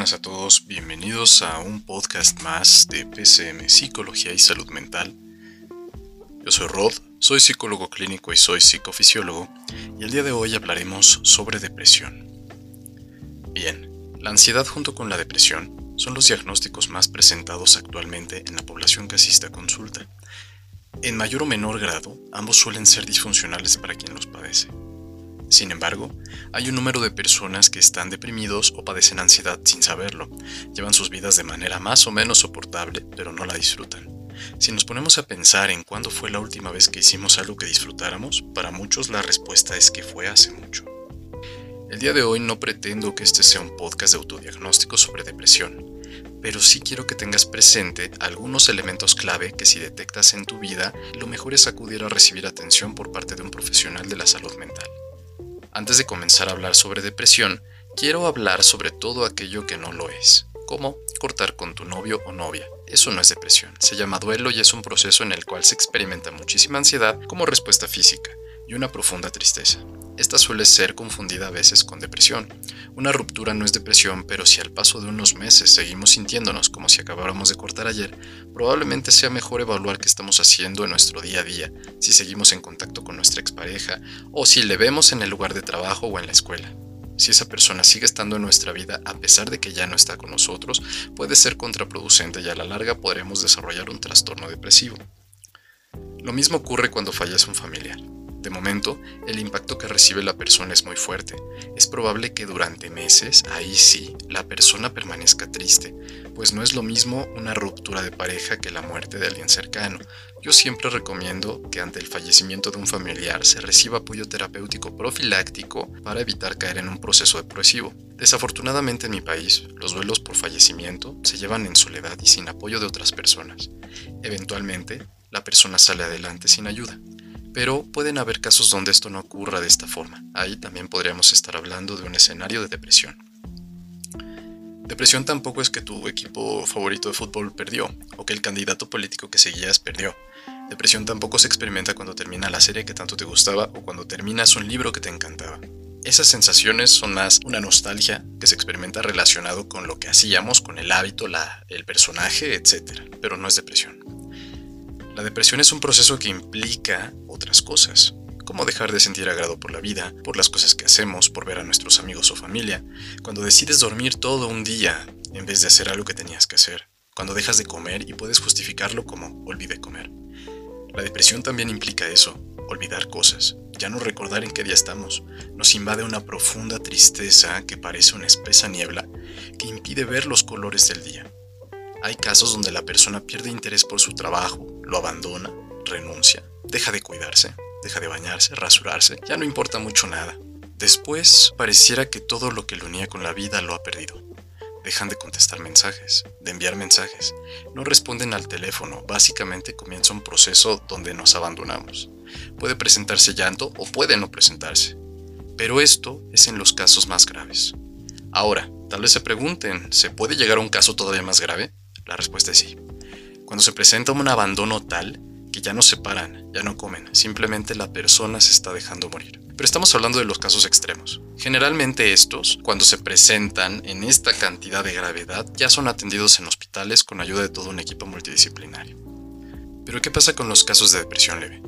buenas a todos, bienvenidos a un podcast más de PCM Psicología y Salud Mental. Yo soy Rod, soy psicólogo clínico y soy psicofisiólogo, y el día de hoy hablaremos sobre depresión. Bien, la ansiedad junto con la depresión son los diagnósticos más presentados actualmente en la población que asiste a consulta. En mayor o menor grado, ambos suelen ser disfuncionales para quien los padece. Sin embargo, hay un número de personas que están deprimidos o padecen ansiedad sin saberlo. Llevan sus vidas de manera más o menos soportable, pero no la disfrutan. Si nos ponemos a pensar en cuándo fue la última vez que hicimos algo que disfrutáramos, para muchos la respuesta es que fue hace mucho. El día de hoy no pretendo que este sea un podcast de autodiagnóstico sobre depresión, pero sí quiero que tengas presente algunos elementos clave que si detectas en tu vida, lo mejor es acudir a recibir atención por parte de un profesional de la salud mental. Antes de comenzar a hablar sobre depresión, quiero hablar sobre todo aquello que no lo es, como cortar con tu novio o novia. Eso no es depresión, se llama duelo y es un proceso en el cual se experimenta muchísima ansiedad como respuesta física y una profunda tristeza. Esta suele ser confundida a veces con depresión. Una ruptura no es depresión, pero si al paso de unos meses seguimos sintiéndonos como si acabáramos de cortar ayer, probablemente sea mejor evaluar qué estamos haciendo en nuestro día a día, si seguimos en contacto con nuestra expareja o si le vemos en el lugar de trabajo o en la escuela. Si esa persona sigue estando en nuestra vida a pesar de que ya no está con nosotros, puede ser contraproducente y a la larga podremos desarrollar un trastorno depresivo. Lo mismo ocurre cuando fallece un familiar. De momento, el impacto que recibe la persona es muy fuerte. Es probable que durante meses, ahí sí, la persona permanezca triste, pues no es lo mismo una ruptura de pareja que la muerte de alguien cercano. Yo siempre recomiendo que ante el fallecimiento de un familiar se reciba apoyo terapéutico profiláctico para evitar caer en un proceso depresivo. Desafortunadamente en mi país, los duelos por fallecimiento se llevan en soledad y sin apoyo de otras personas. Eventualmente, la persona sale adelante sin ayuda. Pero pueden haber casos donde esto no ocurra de esta forma. Ahí también podríamos estar hablando de un escenario de depresión. Depresión tampoco es que tu equipo favorito de fútbol perdió o que el candidato político que seguías perdió. Depresión tampoco se experimenta cuando termina la serie que tanto te gustaba o cuando terminas un libro que te encantaba. Esas sensaciones son más una nostalgia que se experimenta relacionado con lo que hacíamos, con el hábito, la, el personaje, etc. Pero no es depresión. La depresión es un proceso que implica otras cosas, como dejar de sentir agrado por la vida, por las cosas que hacemos, por ver a nuestros amigos o familia, cuando decides dormir todo un día en vez de hacer algo que tenías que hacer, cuando dejas de comer y puedes justificarlo como olvidé comer. La depresión también implica eso, olvidar cosas, ya no recordar en qué día estamos. Nos invade una profunda tristeza que parece una espesa niebla que impide ver los colores del día. Hay casos donde la persona pierde interés por su trabajo, lo abandona, renuncia, deja de cuidarse, deja de bañarse, rasurarse, ya no importa mucho nada. Después pareciera que todo lo que lo unía con la vida lo ha perdido. Dejan de contestar mensajes, de enviar mensajes, no responden al teléfono, básicamente comienza un proceso donde nos abandonamos. Puede presentarse llanto o puede no presentarse, pero esto es en los casos más graves. Ahora, tal vez se pregunten, ¿se puede llegar a un caso todavía más grave? La respuesta es sí. Cuando se presenta un abandono tal que ya no se paran, ya no comen, simplemente la persona se está dejando morir. Pero estamos hablando de los casos extremos. Generalmente estos, cuando se presentan en esta cantidad de gravedad, ya son atendidos en hospitales con ayuda de todo un equipo multidisciplinario. Pero ¿qué pasa con los casos de depresión leve?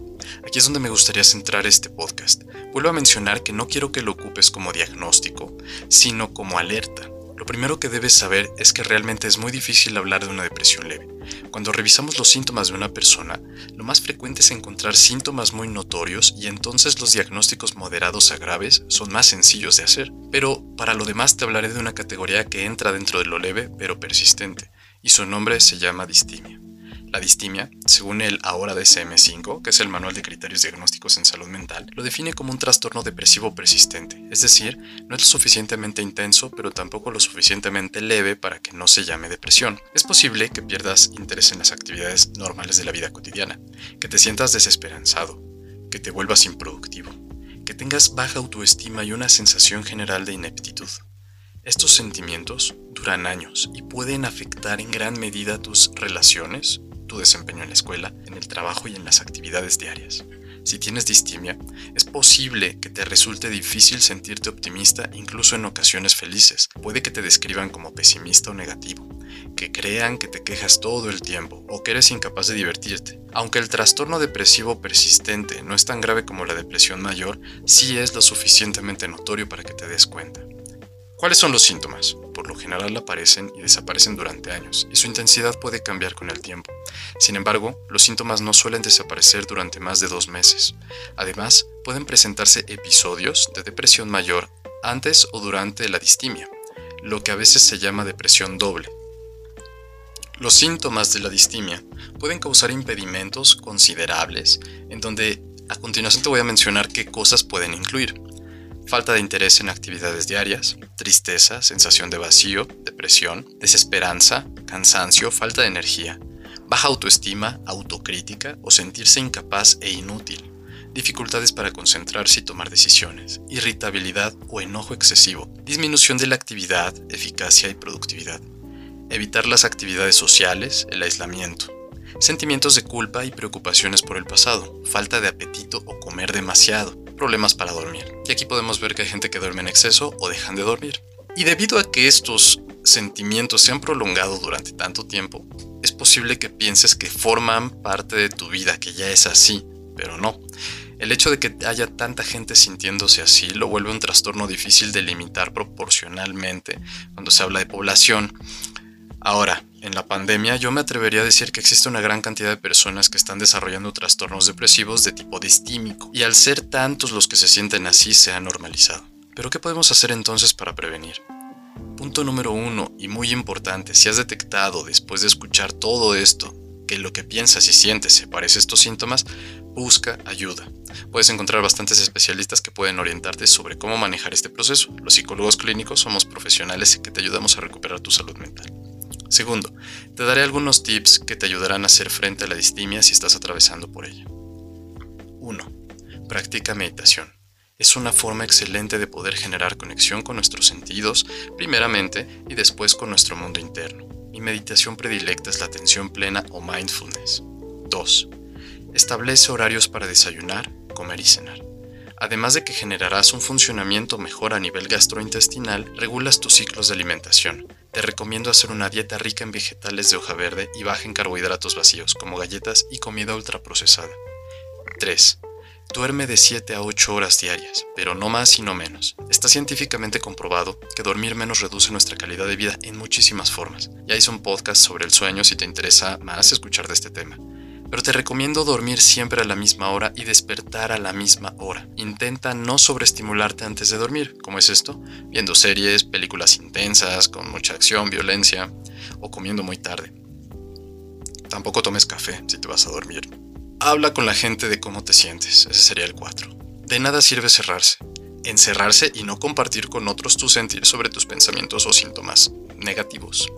Aquí es donde me gustaría centrar este podcast. Vuelvo a mencionar que no quiero que lo ocupes como diagnóstico, sino como alerta lo primero que debes saber es que realmente es muy difícil hablar de una depresión leve. Cuando revisamos los síntomas de una persona, lo más frecuente es encontrar síntomas muy notorios y entonces los diagnósticos moderados a graves son más sencillos de hacer. Pero para lo demás te hablaré de una categoría que entra dentro de lo leve pero persistente, y su nombre se llama distimia. La distimia, según el ahora DSM-5, que es el Manual de Criterios Diagnósticos en Salud Mental, lo define como un trastorno depresivo persistente, es decir, no es lo suficientemente intenso, pero tampoco lo suficientemente leve para que no se llame depresión. Es posible que pierdas interés en las actividades normales de la vida cotidiana, que te sientas desesperanzado, que te vuelvas improductivo, que tengas baja autoestima y una sensación general de ineptitud. Estos sentimientos duran años y pueden afectar en gran medida tus relaciones, tu desempeño en la escuela, en el trabajo y en las actividades diarias. Si tienes distimia, es posible que te resulte difícil sentirte optimista incluso en ocasiones felices. Puede que te describan como pesimista o negativo, que crean que te quejas todo el tiempo o que eres incapaz de divertirte. Aunque el trastorno depresivo persistente no es tan grave como la depresión mayor, sí es lo suficientemente notorio para que te des cuenta. ¿Cuáles son los síntomas? Por lo general aparecen y desaparecen durante años, y su intensidad puede cambiar con el tiempo. Sin embargo, los síntomas no suelen desaparecer durante más de dos meses. Además, pueden presentarse episodios de depresión mayor antes o durante la distimia, lo que a veces se llama depresión doble. Los síntomas de la distimia pueden causar impedimentos considerables, en donde a continuación te voy a mencionar qué cosas pueden incluir falta de interés en actividades diarias, tristeza, sensación de vacío, depresión, desesperanza, cansancio, falta de energía, baja autoestima, autocrítica o sentirse incapaz e inútil, dificultades para concentrarse y tomar decisiones, irritabilidad o enojo excesivo, disminución de la actividad, eficacia y productividad, evitar las actividades sociales, el aislamiento, sentimientos de culpa y preocupaciones por el pasado, falta de apetito o comer demasiado, problemas para dormir. Y aquí podemos ver que hay gente que duerme en exceso o dejan de dormir. Y debido a que estos sentimientos se han prolongado durante tanto tiempo, es posible que pienses que forman parte de tu vida, que ya es así, pero no. El hecho de que haya tanta gente sintiéndose así lo vuelve un trastorno difícil de limitar proporcionalmente cuando se habla de población. Ahora, en la pandemia yo me atrevería a decir que existe una gran cantidad de personas que están desarrollando trastornos depresivos de tipo distímico, y al ser tantos los que se sienten así se ha normalizado. Pero ¿qué podemos hacer entonces para prevenir? Punto número uno, y muy importante, si has detectado después de escuchar todo esto que lo que piensas y sientes se parece a estos síntomas, busca ayuda. Puedes encontrar bastantes especialistas que pueden orientarte sobre cómo manejar este proceso. Los psicólogos clínicos somos profesionales que te ayudamos a recuperar tu salud mental. Segundo, te daré algunos tips que te ayudarán a hacer frente a la distimia si estás atravesando por ella. 1. Practica meditación. Es una forma excelente de poder generar conexión con nuestros sentidos, primeramente, y después con nuestro mundo interno. Mi meditación predilecta es la atención plena o mindfulness. 2. Establece horarios para desayunar, comer y cenar. Además de que generarás un funcionamiento mejor a nivel gastrointestinal, regulas tus ciclos de alimentación, te recomiendo hacer una dieta rica en vegetales de hoja verde y baja en carbohidratos vacíos, como galletas y comida ultraprocesada. 3. Duerme de 7 a 8 horas diarias, pero no más y no menos. Está científicamente comprobado que dormir menos reduce nuestra calidad de vida en muchísimas formas. Ya hice un podcast sobre el sueño si te interesa más escuchar de este tema pero te recomiendo dormir siempre a la misma hora y despertar a la misma hora. Intenta no sobreestimularte antes de dormir, ¿cómo es esto? Viendo series, películas intensas, con mucha acción, violencia, o comiendo muy tarde. Tampoco tomes café si te vas a dormir. Habla con la gente de cómo te sientes, ese sería el 4. De nada sirve cerrarse, encerrarse y no compartir con otros tu sentir sobre tus pensamientos o síntomas negativos.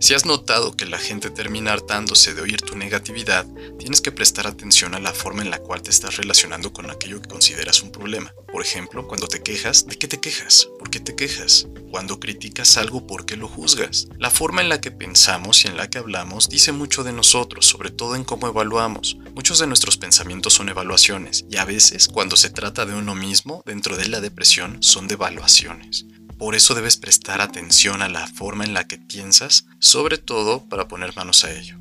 Si has notado que la gente termina hartándose de oír tu negatividad, tienes que prestar atención a la forma en la cual te estás relacionando con aquello que consideras un problema. Por ejemplo, cuando te quejas, ¿de qué te quejas? ¿Por qué te quejas? Cuando criticas algo, ¿por qué lo juzgas? La forma en la que pensamos y en la que hablamos dice mucho de nosotros, sobre todo en cómo evaluamos. Muchos de nuestros pensamientos son evaluaciones y a veces, cuando se trata de uno mismo, dentro de la depresión, son de evaluaciones. Por eso debes prestar atención a la forma en la que piensas, sobre todo para poner manos a ello.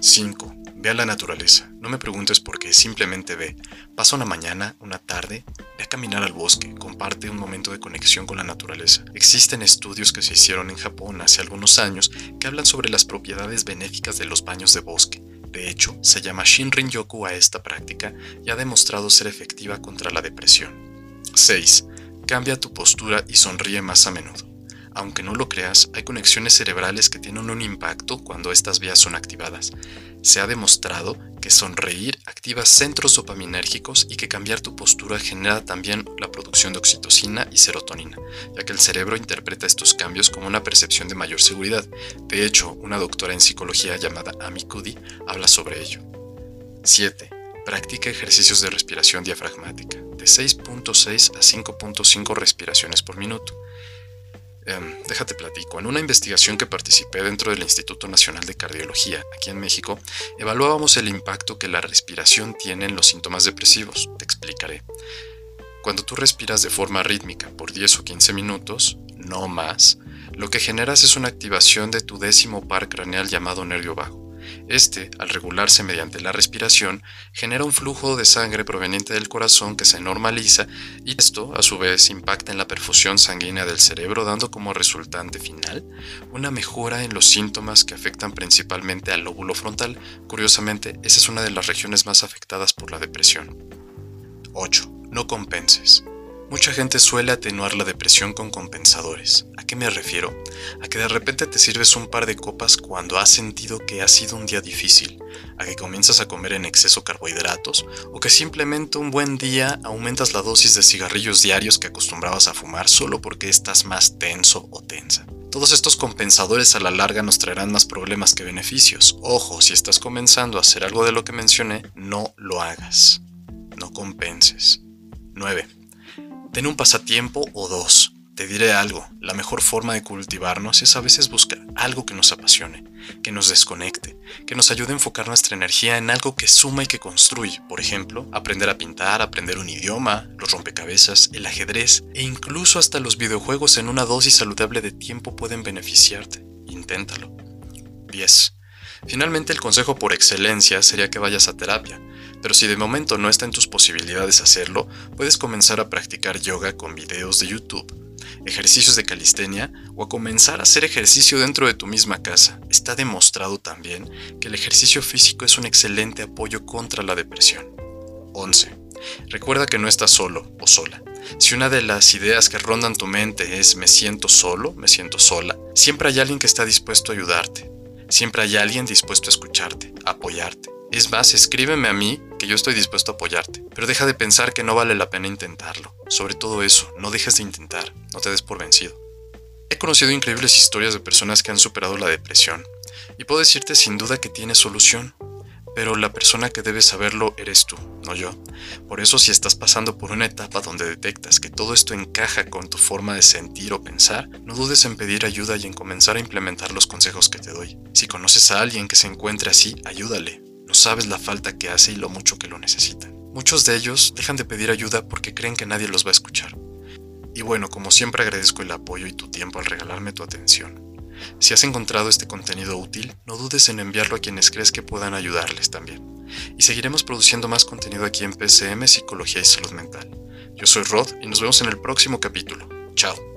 5. Ve a la naturaleza. No me preguntes por qué, simplemente ve. Pasa una mañana, una tarde, ve a caminar al bosque, comparte un momento de conexión con la naturaleza. Existen estudios que se hicieron en Japón hace algunos años que hablan sobre las propiedades benéficas de los baños de bosque. De hecho, se llama Shinrin-yoku a esta práctica y ha demostrado ser efectiva contra la depresión. 6. Cambia tu postura y sonríe más a menudo. Aunque no lo creas, hay conexiones cerebrales que tienen un impacto cuando estas vías son activadas. Se ha demostrado que sonreír activa centros dopaminérgicos y que cambiar tu postura genera también la producción de oxitocina y serotonina, ya que el cerebro interpreta estos cambios como una percepción de mayor seguridad. De hecho, una doctora en psicología llamada Amy Cuddy habla sobre ello. 7. Practica ejercicios de respiración diafragmática, de 6.6 a 5.5 respiraciones por minuto. Em, déjate platico. En una investigación que participé dentro del Instituto Nacional de Cardiología, aquí en México, evaluábamos el impacto que la respiración tiene en los síntomas depresivos. Te explicaré. Cuando tú respiras de forma rítmica por 10 o 15 minutos, no más, lo que generas es una activación de tu décimo par craneal llamado nervio vago. Este, al regularse mediante la respiración, genera un flujo de sangre proveniente del corazón que se normaliza y esto, a su vez, impacta en la perfusión sanguínea del cerebro dando como resultante final una mejora en los síntomas que afectan principalmente al lóbulo frontal. Curiosamente, esa es una de las regiones más afectadas por la depresión. 8. No compenses. Mucha gente suele atenuar la depresión con compensadores. ¿A qué me refiero? A que de repente te sirves un par de copas cuando has sentido que ha sido un día difícil, a que comienzas a comer en exceso carbohidratos o que simplemente un buen día aumentas la dosis de cigarrillos diarios que acostumbrabas a fumar solo porque estás más tenso o tensa. Todos estos compensadores a la larga nos traerán más problemas que beneficios. Ojo, si estás comenzando a hacer algo de lo que mencioné, no lo hagas. No compenses. 9. Ten un pasatiempo o dos. Te diré algo, la mejor forma de cultivarnos es a veces buscar algo que nos apasione, que nos desconecte, que nos ayude a enfocar nuestra energía en algo que suma y que construye. Por ejemplo, aprender a pintar, aprender un idioma, los rompecabezas, el ajedrez e incluso hasta los videojuegos en una dosis saludable de tiempo pueden beneficiarte. Inténtalo. 10. Finalmente el consejo por excelencia sería que vayas a terapia pero si de momento no está en tus posibilidades hacerlo, puedes comenzar a practicar yoga con videos de YouTube, ejercicios de calistenia o a comenzar a hacer ejercicio dentro de tu misma casa. Está demostrado también que el ejercicio físico es un excelente apoyo contra la depresión. 11. Recuerda que no estás solo o sola. Si una de las ideas que rondan tu mente es me siento solo, me siento sola, siempre hay alguien que está dispuesto a ayudarte. Siempre hay alguien dispuesto a escucharte, a apoyarte. Es más, escríbeme a mí que yo estoy dispuesto a apoyarte, pero deja de pensar que no vale la pena intentarlo. Sobre todo eso, no dejes de intentar, no te des por vencido. He conocido increíbles historias de personas que han superado la depresión, y puedo decirte sin duda que tiene solución, pero la persona que debe saberlo eres tú, no yo. Por eso si estás pasando por una etapa donde detectas que todo esto encaja con tu forma de sentir o pensar, no dudes en pedir ayuda y en comenzar a implementar los consejos que te doy. Si conoces a alguien que se encuentre así, ayúdale, sabes la falta que hace y lo mucho que lo necesitan. Muchos de ellos dejan de pedir ayuda porque creen que nadie los va a escuchar. Y bueno, como siempre agradezco el apoyo y tu tiempo al regalarme tu atención. Si has encontrado este contenido útil, no dudes en enviarlo a quienes crees que puedan ayudarles también. Y seguiremos produciendo más contenido aquí en PCM Psicología y Salud Mental. Yo soy Rod y nos vemos en el próximo capítulo. Chao.